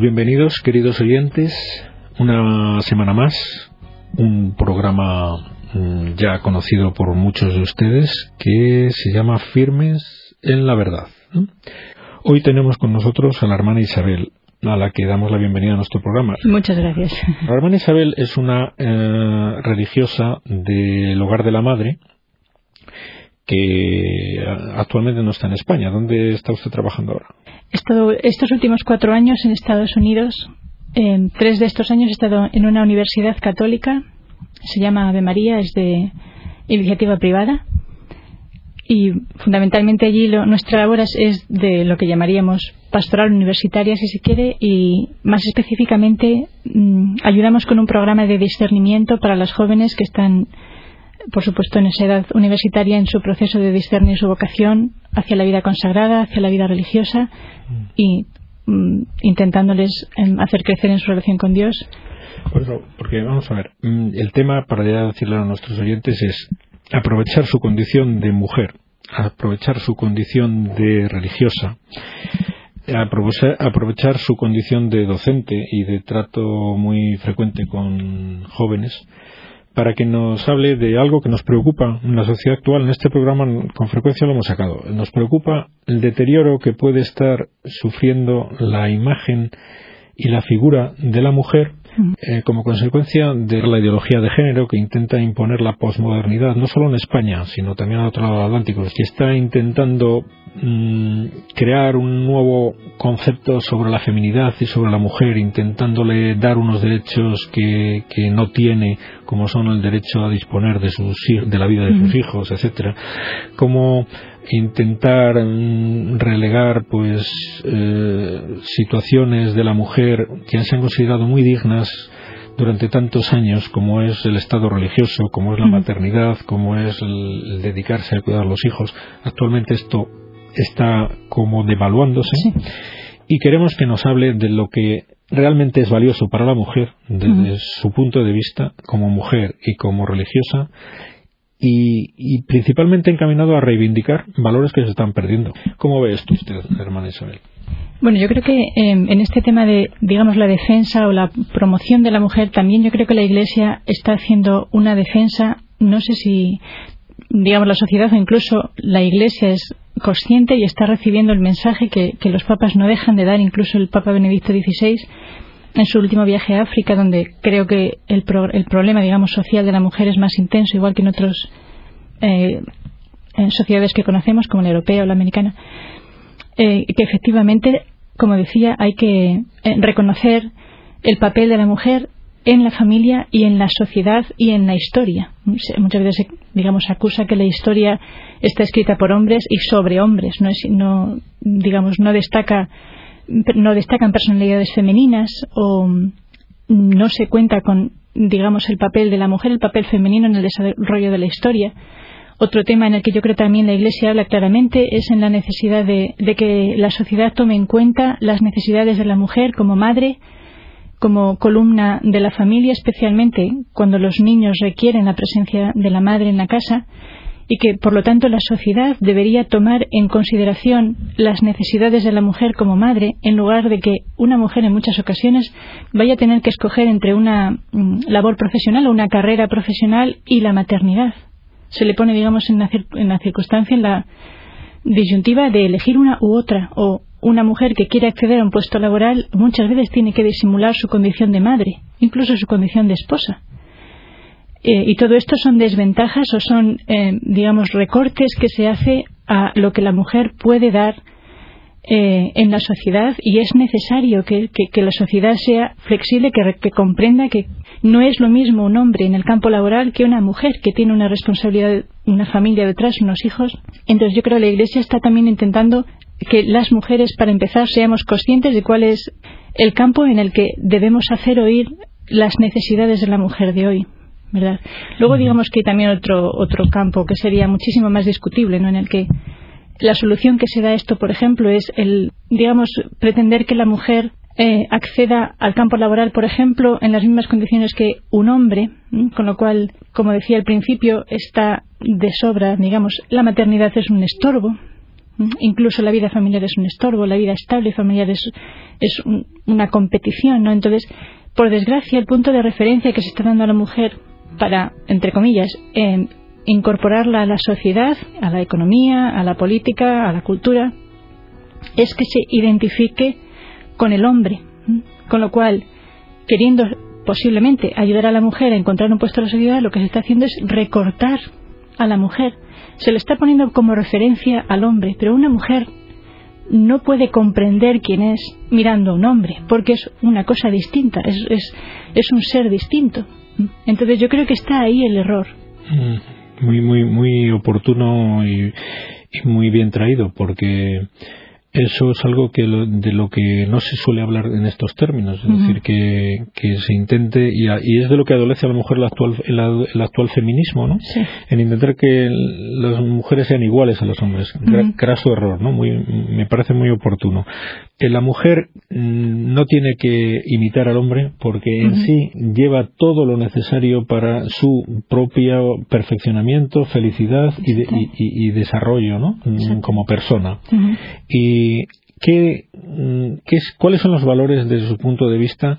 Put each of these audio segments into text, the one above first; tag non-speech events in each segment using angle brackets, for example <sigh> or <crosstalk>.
bienvenidos, queridos oyentes, una semana más, un programa mm, ya conocido por muchos de ustedes que se llama Firmes en la Verdad. Hoy tenemos con nosotros a la hermana Isabel, a la que damos la bienvenida a nuestro programa. Muchas gracias. La hermana Isabel es una eh, religiosa del Hogar de la Madre que actualmente no está en España. ¿Dónde está usted trabajando ahora? He estado estos últimos cuatro años en Estados Unidos. En tres de estos años he estado en una universidad católica. Se llama Ave María, es de iniciativa privada. Y fundamentalmente allí nuestra labor es, de lo que llamaríamos pastoral universitaria, si se quiere, y más específicamente mm, ayudamos con un programa de discernimiento para las jóvenes que están por supuesto, en esa edad universitaria, en su proceso de discernir su vocación hacia la vida consagrada, hacia la vida religiosa y mm, intentándoles em, hacer crecer en su relación con Dios. Eso, porque vamos a ver, mm, el tema, para ya decirle a nuestros oyentes, es aprovechar su condición de mujer, aprovechar su condición de religiosa, aprovechar su condición de docente y de trato muy frecuente con jóvenes para que nos hable de algo que nos preocupa en la sociedad actual. En este programa con frecuencia lo hemos sacado. Nos preocupa el deterioro que puede estar sufriendo la imagen y la figura de la mujer eh, como consecuencia de la ideología de género que intenta imponer la posmodernidad, no solo en España, sino también a otro lado del Atlántico, que está intentando mm, crear un nuevo concepto sobre la feminidad y sobre la mujer, intentándole dar unos derechos que, que no tiene, como son el derecho a disponer de, sus, de la vida de sus hijos, etcétera, como intentar mm, relegar pues eh, situaciones de la mujer que se han considerado muy dignas durante tantos años como es el estado religioso, como es la maternidad, como es el, dedicarse a cuidar a los hijos. Actualmente esto está como devaluándose. Y queremos que nos hable de lo que realmente es valioso para la mujer desde su punto de vista como mujer y como religiosa y, principalmente encaminado a reivindicar valores que se están perdiendo. ¿Cómo ve esto usted, hermana Isabel? Bueno, yo creo que em, en este tema de, digamos, la defensa o la promoción de la mujer, también yo creo que la Iglesia está haciendo una defensa, no sé si, digamos, la sociedad o incluso la Iglesia es consciente y está recibiendo el mensaje que, que los papas no dejan de dar, incluso el Papa Benedicto XVI, en su último viaje a África, donde creo que el, el problema, digamos, social de la mujer es más intenso, igual que en otras eh, sociedades que conocemos, como la europea o la americana, eh, que efectivamente, como decía, hay que eh, reconocer el papel de la mujer en la familia y en la sociedad y en la historia. Muchas veces, digamos, acusa que la historia está escrita por hombres y sobre hombres, no, es, no digamos, no destaca no destacan personalidades femeninas o no se cuenta con, digamos, el papel de la mujer, el papel femenino en el desarrollo de la historia. Otro tema en el que yo creo también la Iglesia habla claramente es en la necesidad de, que la sociedad tome en cuenta las necesidades de la mujer como madre, como columna de la familia, especialmente cuando los niños requieren la presencia de la madre en la casa y que, por lo tanto, la sociedad debería tomar en consideración las necesidades de la mujer como madre, en lugar de que una mujer en muchas ocasiones vaya a tener que escoger entre una mm, labor profesional o una carrera profesional y la maternidad. Se le pone, digamos, en la, en la circunstancia, en la disyuntiva de elegir una u otra, o una mujer que quiere acceder a un puesto laboral muchas veces tiene que disimular su condición de madre, incluso su condición de esposa. Eh, y todo esto son desventajas o son, eh, digamos, recortes que se hace a lo que la mujer puede dar eh, en la sociedad y es necesario que, la sociedad sea flexible, que, que, comprenda que no es lo mismo un hombre en el campo laboral que una mujer que tiene una responsabilidad, una familia detrás, unos hijos. Entonces yo creo que la Iglesia está también intentando que las mujeres, para empezar, seamos conscientes de cuál es el campo en el que debemos hacer oír las necesidades de la mujer de hoy. ¿Verdad? Luego digamos que hay también otro, otro campo que sería muchísimo más discutible, ¿no? En el que la solución que se da a esto, por ejemplo, es el, digamos, pretender que la mujer eh, acceda al campo laboral, por ejemplo, en las mismas condiciones que un hombre, con lo cual, como decía al principio, está de sobra, digamos, la maternidad es un estorbo, Incluso la vida familiar es un estorbo, la vida estable familiar es, es una competición, ¿no? Entonces, por desgracia, el punto de referencia que se está dando a la mujer para, entre comillas, incorporarla a la sociedad, a la economía, a la política, a la cultura, es que se identifique con el hombre. Con lo cual, queriendo posiblemente ayudar a la mujer a encontrar un puesto en la sociedad, lo que se está haciendo es recortar a la mujer. Se le está poniendo como referencia al hombre, pero una mujer no puede comprender quién es mirando a un hombre, porque es una cosa distinta, es, es un ser distinto. Entonces yo creo que está ahí el error. Mm, muy, muy, muy oportuno y muy bien traído, porque eso es algo que de lo que no se suele hablar en estos términos, es decir, que, se intente, y, es de lo que adolece a lo mejor el actual, el, actual feminismo, ¿no? En intentar que las mujeres sean iguales a los hombres. Craso error, ¿no? Muy, me parece muy oportuno. Que la mujer mm, no tiene que imitar al hombre porque en sí lleva todo lo necesario para su propio perfeccionamiento, felicidad y, desarrollo, ¿no? Mm, como persona. Y ¿qué, mm, qué ¿cuáles son los valores desde su punto de vista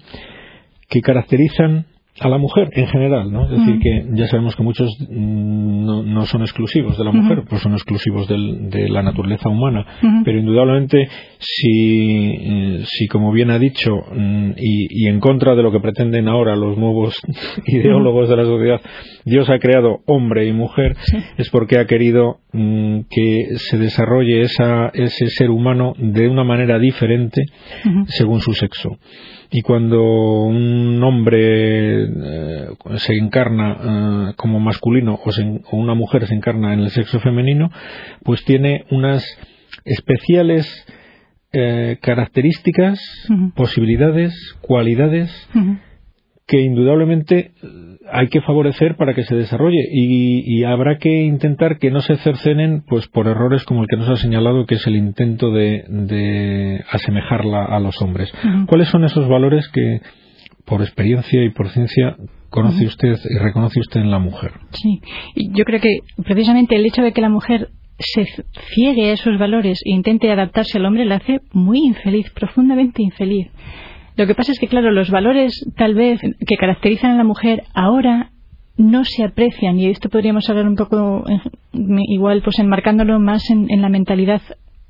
que caracterizan a la mujer en general, ¿no? Es decir, que ya sabemos que muchos mm, no, son exclusivos de la mujer, pues son exclusivos de la naturaleza humana, pero indudablemente si, eh, si, como bien ha dicho, mm, y, en contra de lo que pretenden ahora los nuevos <laughs> ideólogos de la sociedad, Dios ha creado hombre y mujer, es porque ha querido mm, que se desarrolle esa, ese ser humano de una manera diferente según su sexo y cuando un hombre eh, se encarna eh, como masculino o, una mujer se encarna en el sexo femenino, pues tiene unas especiales eh, características, posibilidades, cualidades que indudablemente hay que favorecer para que se desarrolle y, habrá que intentar que no se cercenen pues por errores como el que nos ha señalado que es el intento de, asemejarla a los hombres. ¿Cuáles son esos valores que por experiencia y por ciencia conoce usted y reconoce usted en la mujer? Sí, yo creo que precisamente el hecho de que la mujer se ciegue a esos valores e intente adaptarse al hombre la hace muy infeliz, profundamente infeliz. Lo que pasa es que, claro, los valores tal vez que caracterizan a la mujer ahora no se aprecian y esto podríamos hablar un poco igual pues enmarcándolo más en, la mentalidad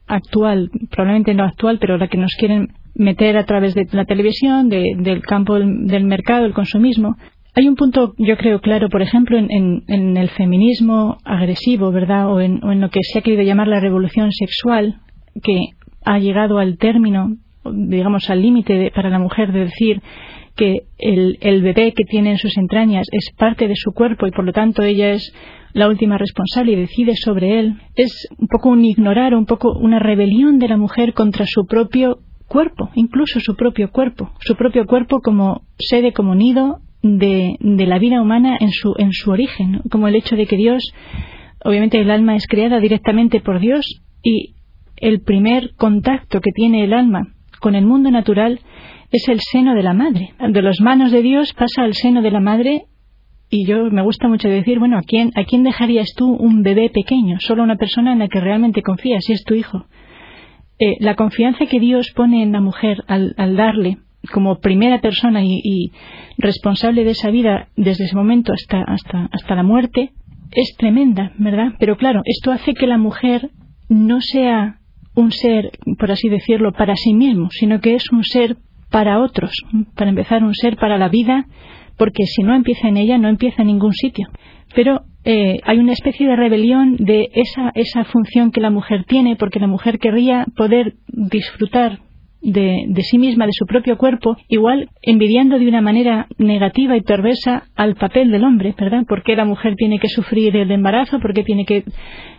actual, probablemente no actual, pero la que nos quieren meter a través de la televisión, del campo del, mercado, el consumismo. Hay un punto, yo creo, claro, por ejemplo, en, el feminismo agresivo, ¿verdad? O en, o en lo que se ha querido llamar la revolución sexual, que ha llegado al término digamos, al límite para la mujer de decir que el, bebé que tiene en sus entrañas es parte de su cuerpo y por lo tanto ella es la última responsable y decide sobre él, es un poco un ignorar, un poco una rebelión de la mujer contra su propio cuerpo, incluso su propio cuerpo, su propio cuerpo como sede, como nido de, de la vida humana en su, en su origen, como el hecho de que Dios, obviamente el alma es creada directamente por Dios y el primer contacto que tiene el alma con el mundo natural es el seno de la madre. De las manos de Dios pasa al seno de la madre y yo me gusta mucho decir, bueno, ¿a quién, ¿a quién dejarías tú un bebé pequeño? Solo una persona en la que realmente confías, si es tu hijo. Eh, la confianza que Dios pone en la mujer al, darle como primera persona y, responsable de esa vida desde ese momento hasta, hasta, hasta la muerte es tremenda, ¿verdad? Pero claro, esto hace que la mujer no sea un ser, por así decirlo, para sí mismo, sino que es un ser para otros, para empezar un ser para la vida, porque si no empieza en ella, no empieza en ningún sitio. Pero eh, hay una especie de rebelión de esa, esa función que la mujer tiene, porque la mujer querría poder disfrutar de, de, sí misma, de su propio cuerpo, igual envidiando de una manera negativa y perversa al papel del hombre, ¿verdad? ¿Por qué la mujer tiene que sufrir el embarazo? ¿Por qué tiene que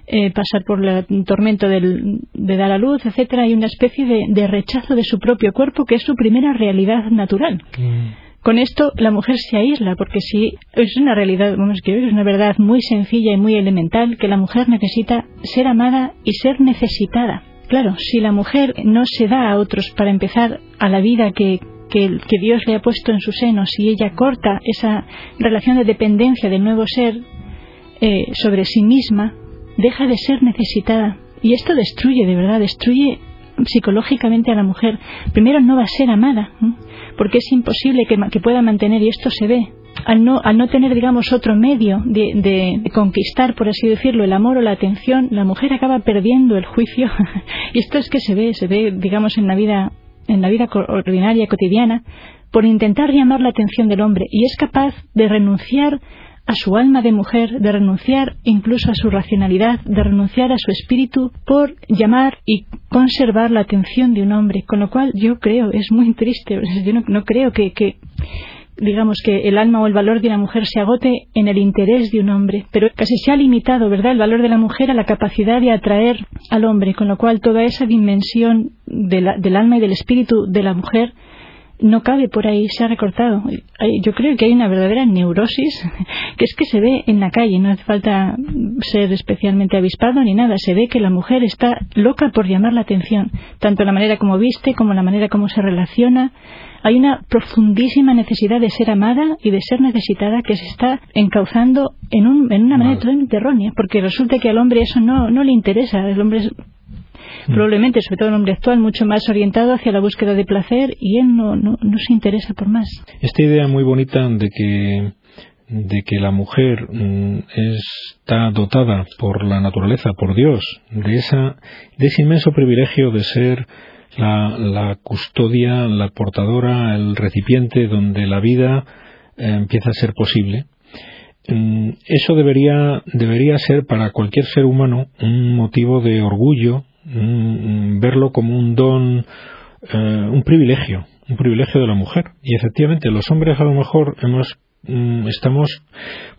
eh, pasar por el tormento del, de dar a luz, etcétera? Hay una especie de, de, rechazo de su propio cuerpo que es su primera realidad natural. Mm. Con esto la mujer se aísla porque si es una realidad, vamos a es una verdad muy sencilla y muy elemental que la mujer necesita ser amada y ser necesitada Claro, si la mujer no se da a otros para empezar a la vida que, que, Dios le ha puesto en su seno, si ella corta esa relación de dependencia del nuevo ser eh, sobre sí misma, deja de ser necesitada. Y esto destruye, de verdad, destruye psicológicamente a la mujer. Primero no va a ser amada, porque es imposible que, que pueda mantener, y esto se ve, al no, al no tener, digamos, otro medio de, de, conquistar, por así decirlo, el amor o la atención, la mujer acaba perdiendo el juicio. <laughs> y esto es que se ve, se ve, digamos, en la vida, en la vida ordinaria, cotidiana, por intentar llamar la atención del hombre. Y es capaz de renunciar a su alma de mujer, de renunciar incluso a su racionalidad, de renunciar a su espíritu por llamar y conservar la atención de un hombre. Con lo cual yo creo, es muy triste, yo no, no creo que, que digamos que el alma o el valor de una mujer se agote en el interés de un hombre, pero casi se ha limitado, ¿verdad?, el valor de la mujer a la capacidad de atraer al hombre, con lo cual toda esa dimensión del alma y del espíritu de la mujer no cabe por ahí, se ha recortado. Yo creo que hay una verdadera neurosis <laughs> que es que se ve en la calle, no hace falta ser especialmente avispado ni nada, se ve que la mujer está loca por llamar la atención, tanto la manera como viste como la manera como se relaciona. Hay una profundísima necesidad de ser amada y de ser necesitada que se está encauzando en, un, en una manera totalmente errónea, porque resulta que al hombre eso no, no le interesa, el hombre es. Probablemente, sobre todo el hombre actual, mucho más orientado hacia la búsqueda de placer y él no, no, no se interesa por más. Esta idea muy bonita de que de que la mujer mm, está dotada por la naturaleza, por Dios, de, esa, de ese inmenso privilegio de ser la, la custodia, la portadora, el recipiente donde la vida eh, empieza a ser posible. Mm, eso debería, debería ser para cualquier ser humano un motivo de orgullo, Verlo como un don, eh, un privilegio, un privilegio de la mujer. Y efectivamente, los hombres a lo mejor hemos mm, estamos,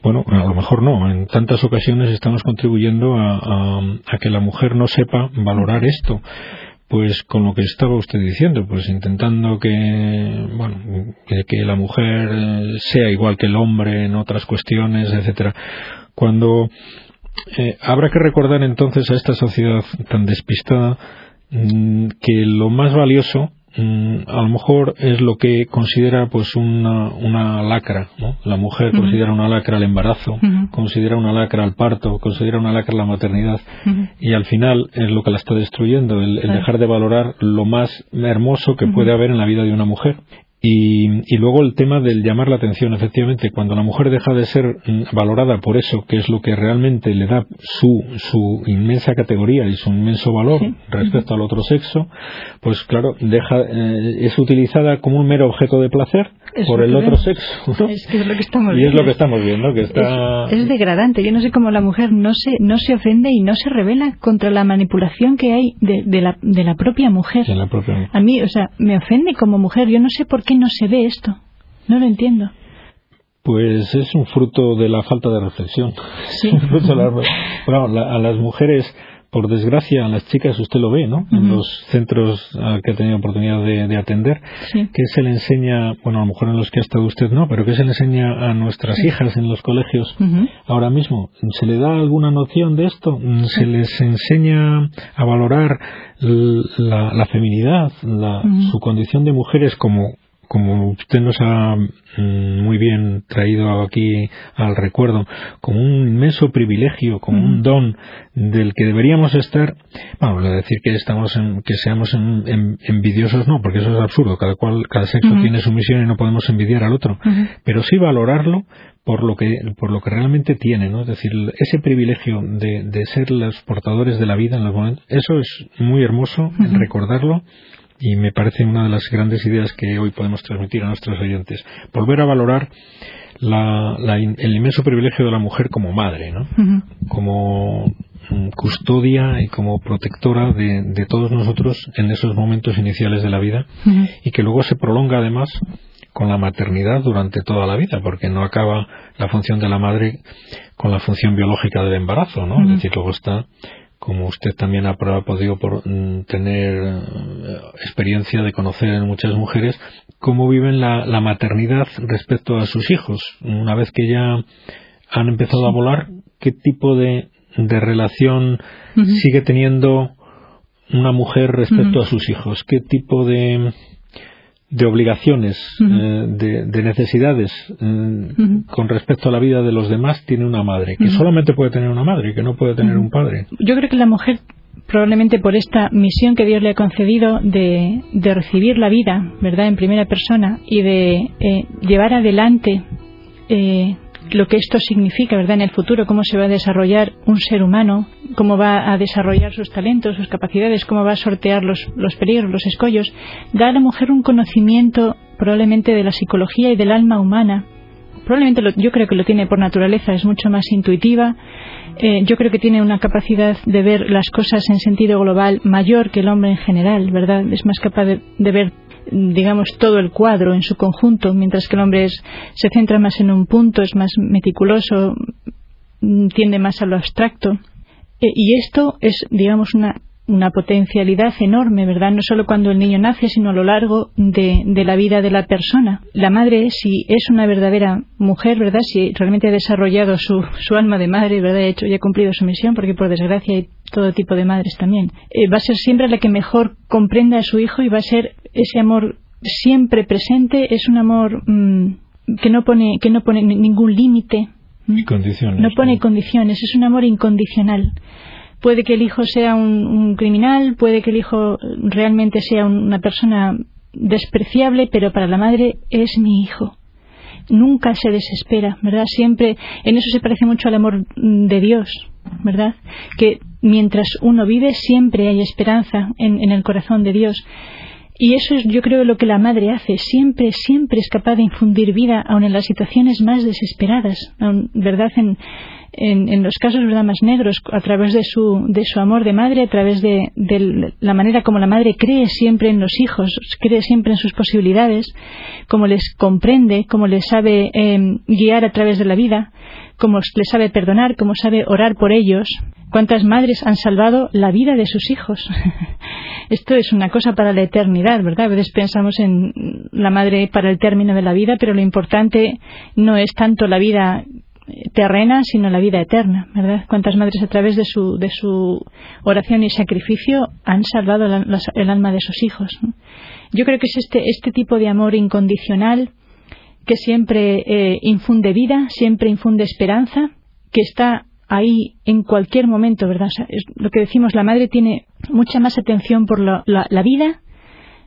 bueno, a lo mejor no, en tantas ocasiones estamos contribuyendo a, que la mujer no sepa valorar esto. Pues con lo que estaba usted diciendo, pues intentando que, bueno, que, la mujer sea igual que el hombre en otras cuestiones, etcétera. Cuando eh, habrá que recordar entonces a esta sociedad tan despistada mm, que lo más valioso mm, a lo mejor es lo que considera pues una, una lacra ¿no? la mujer considera una lacra el embarazo considera una lacra el parto considera una lacra la maternidad y al final es lo que la está destruyendo el, dejar de valorar lo más hermoso que puede haber en la vida de una mujer y, y, luego el tema del llamar la atención, efectivamente, cuando la mujer deja de ser valorada por eso, que es lo que realmente le da su, su inmensa categoría y su inmenso valor respecto al otro sexo, pues claro, deja, eh, es utilizada como un mero objeto de placer por el otro sexo. <laughs> Es que es lo que estamos y es lo que estamos viendo, que está... Es, degradante. Yo no sé cómo la mujer no se, no se ofende y no se revela contra la manipulación que hay de, de, la, de la propia mujer. De la propia mujer. A mí, o sea, me ofende como mujer. Yo no sé por qué no se ve esto? No lo entiendo. Pues es un fruto de la falta de reflexión. Sí. <laughs> a las mujeres, por desgracia, a las chicas usted lo ve, ¿no? En los centros que ha tenido oportunidad de, atender, que se le enseña, bueno, a lo mejor en los que ha estado usted no, pero que se le enseña a nuestras hijas en los colegios ahora mismo. ¿Se le da alguna noción de esto? ¿Se les enseña a valorar la, feminidad, su condición de mujeres como como usted nos ha mm, muy bien traído aquí al recuerdo, como un inmenso privilegio, como un don del que deberíamos estar, vamos a decir que estamos que seamos envidiosos, no, porque eso es absurdo, cada cual, cada sexo tiene su misión y no podemos envidiar al otro, pero sí valorarlo por lo que por lo que realmente tiene, ¿no? Es decir, ese privilegio de, de ser los portadores de la vida en los momentos, eso es muy hermoso, recordarlo y me parece una de las grandes ideas que hoy podemos transmitir a nuestros oyentes. Volver a valorar el inmenso privilegio de la mujer como madre, ¿no? como mm, custodia y como protectora de, todos nosotros en esos momentos iniciales de la vida y que luego se prolonga además con la maternidad durante toda la vida, porque no acaba la función de la madre con la función biológica del embarazo, ¿no? Es decir, luego está como usted también ha podido mm, tener eh, experiencia de conocer en muchas mujeres, cómo viven la, maternidad respecto a sus hijos. Una vez que ya han empezado a volar, ¿qué tipo de, relación sigue teniendo una mujer respecto a sus hijos? ¿Qué tipo de, de obligaciones, eh, de, necesidades eh, con respecto a la vida de los demás tiene una madre, que solamente puede tener una madre, que no puede tener un padre. Yo creo que la mujer probablemente por esta misión que Dios le ha concedido de, recibir la vida, ¿verdad?, en primera persona y de eh, llevar adelante eh, lo que esto significa, ¿verdad?, en el futuro, cómo se va a desarrollar un ser humano, cómo va a desarrollar sus talentos, sus capacidades, cómo va a sortear los, los peligros, los escollos, da a la mujer un conocimiento probablemente de la psicología y del alma humana. Probablemente yo creo que lo tiene por naturaleza, es mucho más intuitiva. Eh, yo creo que tiene una capacidad de ver las cosas en sentido global mayor que el hombre en general, ¿verdad? Es más capaz de, ver digamos todo el cuadro en su conjunto, mientras que el hombre se centra más en un punto, es más meticuloso, mm, tiende más a lo abstracto. Eh, y esto es, digamos, una una potencialidad enorme, ¿verdad? No solo cuando el niño nace, sino a lo largo de, la vida de la persona. La madre, si es una verdadera mujer, ¿verdad? Si realmente ha desarrollado su, su alma de madre, ¿verdad? Hecho y ha cumplido su misión, porque por desgracia todo tipo de madres también. Eh, va a ser siempre la que mejor comprenda a su hijo y va a ser ese amor siempre presente, es un amor mm, que no pone, que no pone ningún límite. No pone condiciones, es un amor incondicional puede que el hijo sea un, criminal, puede que el hijo realmente sea una persona despreciable, pero para la madre es mi hijo. Nunca se desespera, ¿verdad? Siempre, en eso se parece mucho al amor de Dios, ¿verdad? Que mientras uno vive siempre hay esperanza en, el corazón de Dios. Y eso es, yo creo, lo que la madre hace. Siempre, siempre es capaz de infundir vida, aun en las situaciones más desesperadas, ¿verdad? En, en, los casos ¿verdad? más negros, a través de su, de su amor de madre, a través de, la manera como la madre cree siempre en los hijos, cree siempre en sus posibilidades, como les comprende, como les sabe em, guiar a través de la vida, como les sabe perdonar, como sabe orar por ellos. ¿Cuántas madres han salvado la vida de sus hijos? <laughs> Esto es una cosa para la eternidad, ¿verdad? A veces pensamos en la madre para el término de la vida, pero lo importante no es tanto la vida terrena, sino la vida eterna, ¿verdad? Cuántas madres a través de su, de su oración y sacrificio han salvado el alma de sus hijos. Yo creo que es este, este tipo de amor incondicional que siempre eh, infunde vida, siempre infunde esperanza, que está ahí en cualquier momento, ¿verdad? es lo que decimos, la madre tiene mucha más atención por la, la vida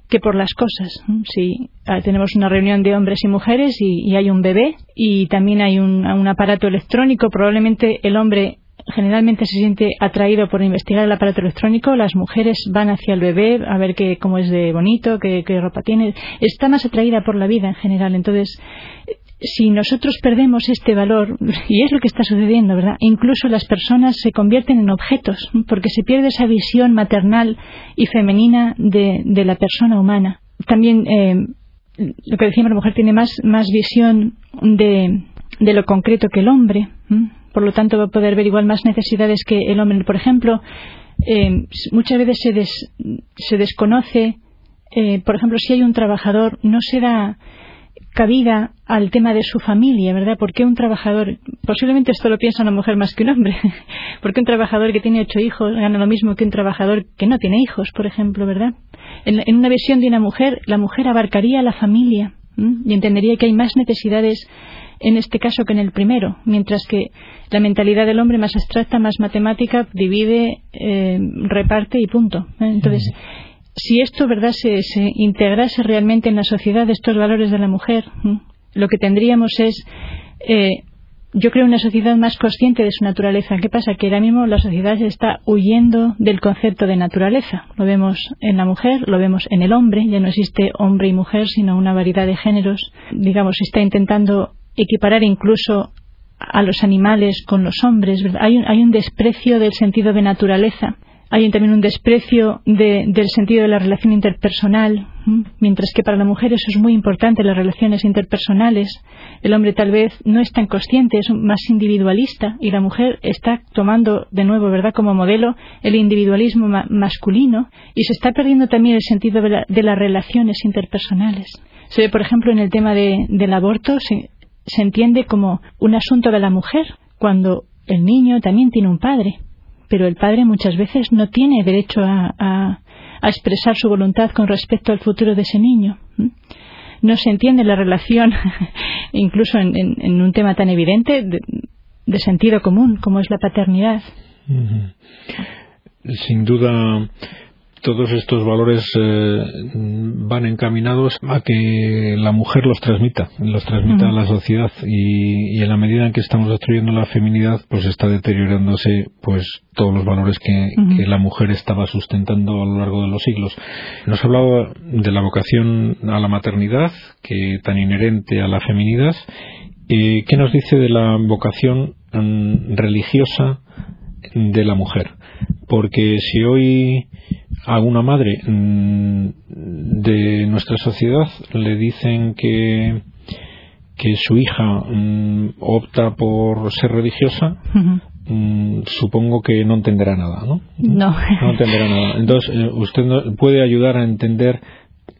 que por las cosas. Si ah, tenemos una reunión de hombres y mujeres y, hay un bebé y también hay un, aparato electrónico, probablemente el hombre generalmente se siente atraído por investigar el aparato electrónico, las mujeres van hacia el bebé a ver qué, cómo es de bonito, qué, ropa tiene. Está más atraída por la vida en general. Entonces, si nosotros perdemos este valor, <laughs> y es lo que está sucediendo, ¿verdad? Incluso las personas se convierten en objetos, porque se pierde esa visión maternal y femenina de, la persona humana. También, eh, lo que decíamos, la mujer tiene más, más visión de, de lo concreto que el hombre, por lo tanto va a poder ver igual más necesidades que el hombre. Por ejemplo, eh, muchas veces se, desconoce, eh, por ejemplo, si hay un trabajador, no se da cabida al tema de su familia, ¿verdad? ¿Por qué un trabajador, posiblemente esto lo piensa una mujer más que un hombre, <laughs> ¿por qué un trabajador que tiene ocho hijos gana lo mismo que un trabajador que no tiene hijos, por ejemplo, ¿verdad? En, una visión de una mujer, la mujer abarcaría la familia y entendería que hay más necesidades en este caso que en el primero, mientras que la mentalidad del hombre más abstracta, más matemática, divide, eh, reparte y punto. ¿eh? Entonces, si esto verdad se, integrase realmente en la sociedad estos valores de la mujer lo que tendríamos es eh, yo creo una sociedad más consciente de su naturaleza. ¿Qué pasa? Que ahora mismo la sociedad está huyendo del concepto de naturaleza. Lo vemos en la mujer, lo vemos en el hombre, ya no existe hombre y mujer, sino una variedad de géneros. Digamos, se está intentando equiparar incluso a los animales con los hombres. Hay hay un desprecio del sentido de naturaleza hay también un desprecio del sentido de la relación interpersonal, mientras que para la mujer eso es muy importante, las relaciones interpersonales. El hombre tal vez no es tan consciente, es más individualista, y la mujer está tomando de nuevo, ¿verdad?, como modelo el individualismo masculino, y se está perdiendo también el sentido de, las relaciones interpersonales. Se ve, por ejemplo, en el tema del aborto, se entiende como un asunto de la mujer, cuando el niño también tiene un padre pero el padre muchas veces no tiene derecho a, expresar su voluntad con respecto al futuro de ese niño. No se entiende la relación, <laughs> incluso en, un tema tan evidente, de, sentido común como es la paternidad. sin duda todos estos valores eh, van encaminados a que la mujer los transmita, los transmita a la sociedad y, en la medida en que estamos destruyendo la feminidad, pues está deteriorándose pues todos los valores que, la mujer estaba sustentando a lo largo de los siglos. Nos ha hablado de la vocación a la maternidad, que tan inherente a la feminidad. Eh, ¿Qué nos dice de la vocación mm, religiosa de la mujer? Porque si hoy a una madre mm, de nuestra sociedad le dicen que que su hija mm, opta por ser religiosa, mm, supongo que no entenderá nada, ¿no? No. No entenderá nada. Entonces, eh, usted puede ayudar a entender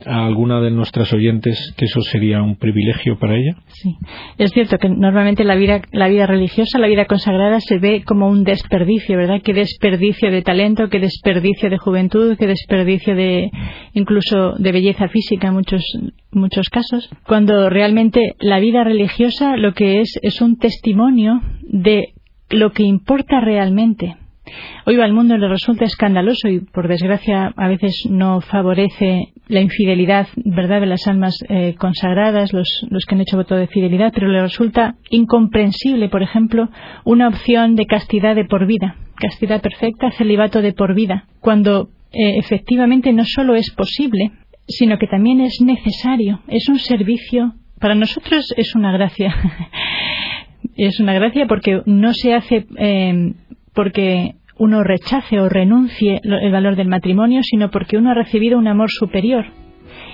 a alguna de nuestras oyentes que eso sería un privilegio para ella? Sí, es cierto que normalmente la vida, la vida religiosa, la vida consagrada se ve como un desperdicio, ¿verdad? Qué desperdicio de talento, qué desperdicio de juventud, qué desperdicio de incluso de belleza física en muchos, muchos casos. Cuando realmente la vida religiosa lo que es es un testimonio de lo que importa realmente Hoy al mundo le resulta escandaloso y por desgracia a veces no favorece la infidelidad, ¿verdad?, de las almas eh, consagradas, los, que han hecho voto de fidelidad, pero le resulta incomprensible, por ejemplo, una opción de castidad de por vida, castidad perfecta, celibato de por vida, cuando eh, efectivamente no solo es posible, sino que también es necesario, es un servicio, para nosotros es una gracia. <laughs> es una gracia porque no se hace eh, porque uno rechace o renuncie el valor del matrimonio, sino porque uno ha recibido un amor superior.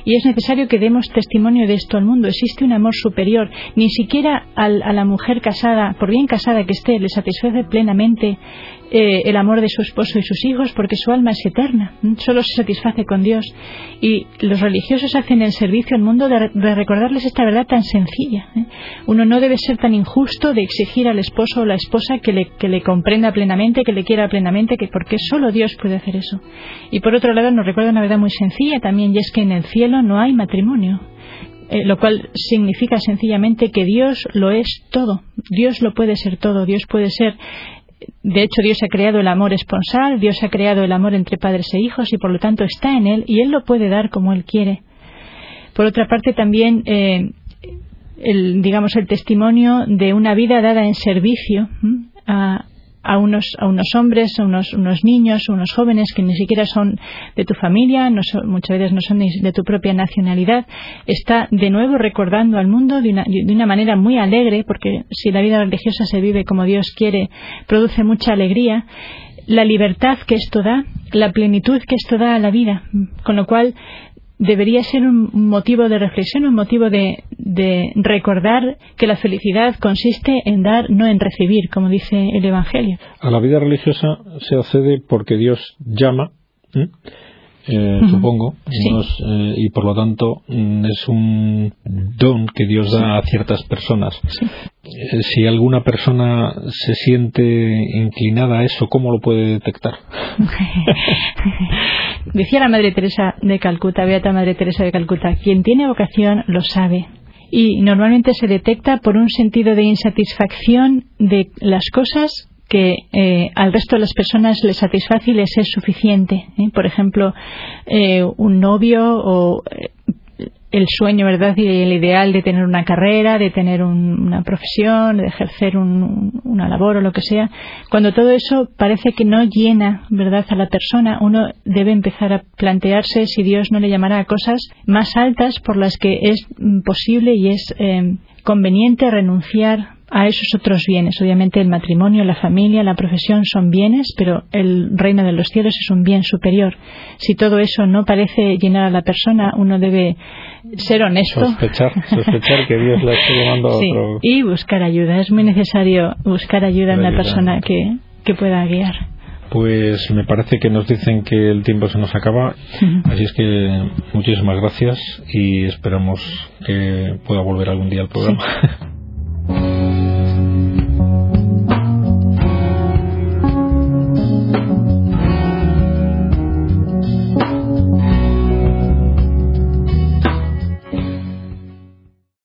Y es necesario que demos testimonio de esto al mundo. Existe un amor superior. Ni siquiera a la mujer casada, por bien casada que esté, le satisface plenamente eh, el amor de su esposo y sus hijos porque su alma es eterna, solo se satisface con Dios. Y los religiosos hacen el servicio al mundo de, recordarles esta verdad tan sencilla. ¿eh? Uno no debe ser tan injusto de exigir al esposo o la esposa que le, que le comprenda plenamente, que le quiera plenamente, que porque solo Dios puede hacer eso. Y por otro lado nos recuerda una verdad muy sencilla también, y es que en el cielo no hay matrimonio. Eh, lo cual significa sencillamente que Dios lo es todo, Dios lo puede ser todo, Dios puede ser de hecho, Dios ha creado el amor esponsal, Dios ha creado el amor entre padres e hijos y por lo tanto está en Él y Él lo puede dar como Él quiere. Por otra parte, también eh, el, digamos, el testimonio de una vida dada en servicio a, a unos, a unos hombres, a unos, unos niños, unos jóvenes que ni siquiera son de tu familia, no muchas veces no son de tu propia nacionalidad, está de nuevo recordando al mundo de una, de una manera muy alegre, porque si la vida religiosa se vive como Dios quiere, produce mucha alegría, la libertad que esto da, la plenitud que esto da a la vida, con lo cual debería ser un motivo de reflexión, un motivo de, recordar que la felicidad consiste en dar, no en recibir, como dice el Evangelio. A la vida religiosa se accede porque Dios llama. Eh, supongo, eh, y por lo tanto mm, es un don que Dios da a ciertas personas. Eh, si alguna persona se siente inclinada a eso, ¿cómo lo puede detectar? <laughs> Decía la Madre Teresa de Calcuta, Beata Madre Teresa de Calcuta, quien tiene vocación lo sabe. Y normalmente se detecta por un sentido de insatisfacción de las cosas que eh, al resto de las personas les satisface y les es suficiente. ¿eh? Por ejemplo, eh, un novio o el sueño, ¿verdad? Y el ideal de tener una carrera, de tener una profesión, de ejercer una labor o lo que sea. Cuando todo eso parece que no llena, ¿verdad?, a la persona, uno debe empezar a plantearse si Dios no le llamará a cosas más altas por las que es posible y es conveniente renunciar a esos otros bienes. Obviamente el matrimonio, la familia, la profesión son bienes, pero el reino de los cielos es un bien superior. Si todo eso no parece llenar a la persona, uno debe ser honesto. Sospechar, sospechar que Dios la está llamando a otro. Y buscar ayuda. Es muy necesario buscar ayuda en la persona que, que pueda guiar. Pues me parece que nos dicen que el tiempo se nos acaba, así es que muchísimas gracias y esperamos que pueda volver algún día al programa.